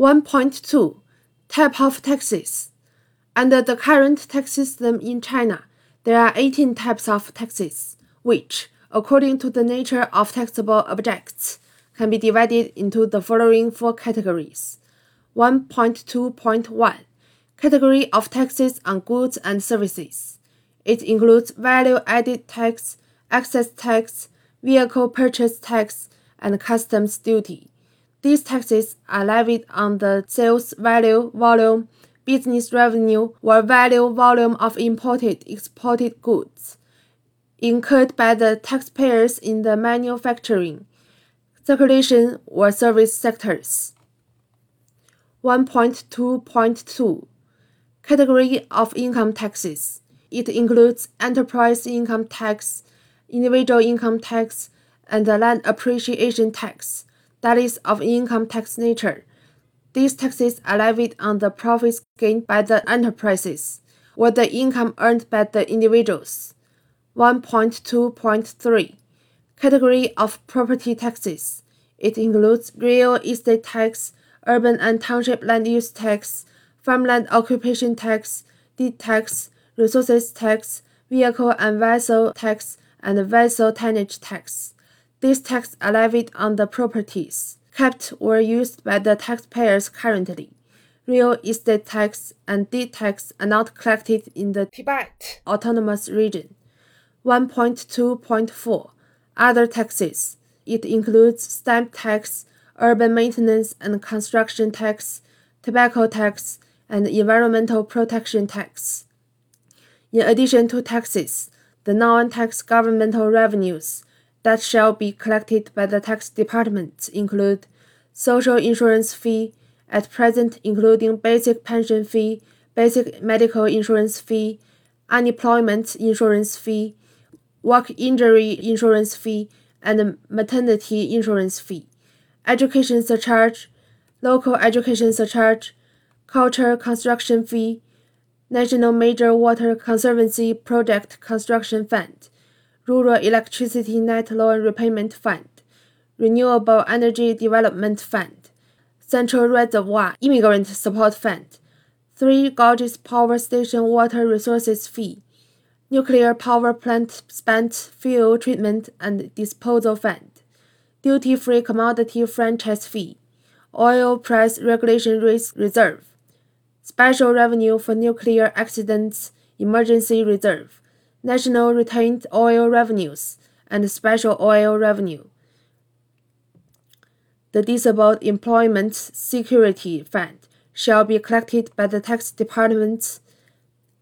1.2 Type of taxes. Under the current tax system in China, there are 18 types of taxes, which, according to the nature of taxable objects, can be divided into the following four categories. 1.2.1 Category of taxes on goods and services. It includes value added tax, excise tax, vehicle purchase tax, and customs duty. These taxes are levied on the sales value, volume, business revenue, or value volume of imported exported goods incurred by the taxpayers in the manufacturing, circulation, or service sectors. 1.2.2 Category of income taxes. It includes enterprise income tax, individual income tax, and land appreciation tax, that is of income tax nature. These taxes are levied on the profits gained by the enterprises or the income earned by the individuals. 1.2.3 Category of property taxes. It includes real estate tax, urban and township land use tax, farmland occupation tax, deed tax, resources tax, vehicle and vessel tax, and vessel tonnage tax. These taxes are levied on the properties kept or used by the taxpayers currently. Real estate tax and deed tax are not collected in the Tibet Autonomous Region. 1.2.4 Other taxes. It includes stamp tax, urban maintenance and construction tax, tobacco tax, and environmental protection tax. In addition to taxes, the non-tax governmental revenues that shall be collected by the tax department include social insurance fee, at present including basic pension fee, basic medical insurance fee, unemployment insurance fee, work injury insurance fee, and maternity insurance fee, education surcharge, local education surcharge, culture construction fee, National Major Water Conservancy Project Construction Fund, Rural Electricity Net Loan Repayment Fund, Renewable Energy Development Fund, Central Reservoir Immigrant Support Fund, Three Gorges Power Station Water Resources Fee, Nuclear Power Plant Spent Fuel Treatment and Disposal Fund, Duty Free Commodity Franchise Fee, Oil Price Regulation Risk Reserve, Special Revenue for Nuclear Accidents Emergency Reserve, National Retained Oil Revenues, and Special Oil Revenue. The Disabled Employment Security Fund shall be collected by the tax departments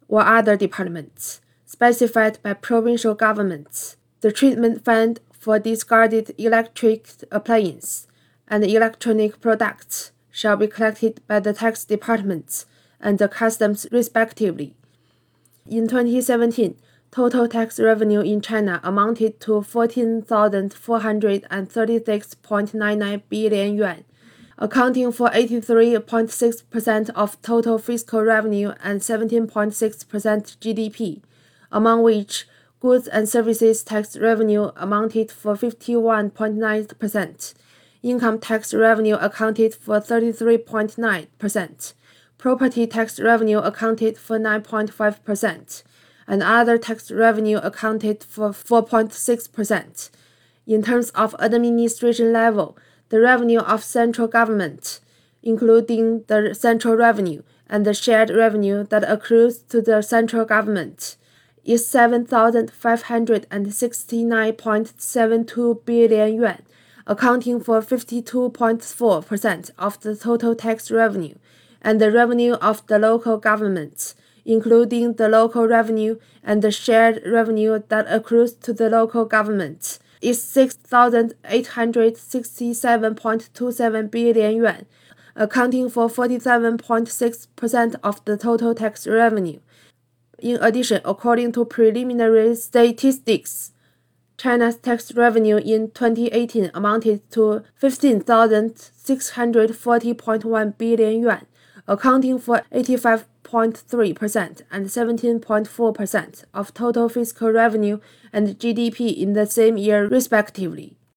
or other departments specified by provincial governments. The treatment fund for discarded electric appliances and electronic products shall be collected by the tax departments and the customs respectively. In 2017, total tax revenue in China amounted to 14,436.99 billion yuan, accounting for 83.6% of total fiscal revenue and 17.6% GDP, among which goods and services tax revenue amounted for 51.9%, income tax revenue accounted for 33.9%, property tax revenue accounted for 9.5%, and other tax revenue accounted for 4.6%. In terms of administration level, the revenue of central government, including the central revenue and the shared revenue that accrues to the central government, is 7,569.72 billion yuan, accounting for 52.4% of the total tax revenue and the revenue of the local governments, including the local revenue and the shared revenue that accrues to the local government, is 6,867.27 billion yuan, accounting for 47.6% of the total tax revenue. In addition, according to preliminary statistics, China's tax revenue in 2018 amounted to 15,640.1 billion yuan, accounting for 85.3% and 17.4% of total fiscal revenue and GDP in the same year, respectively.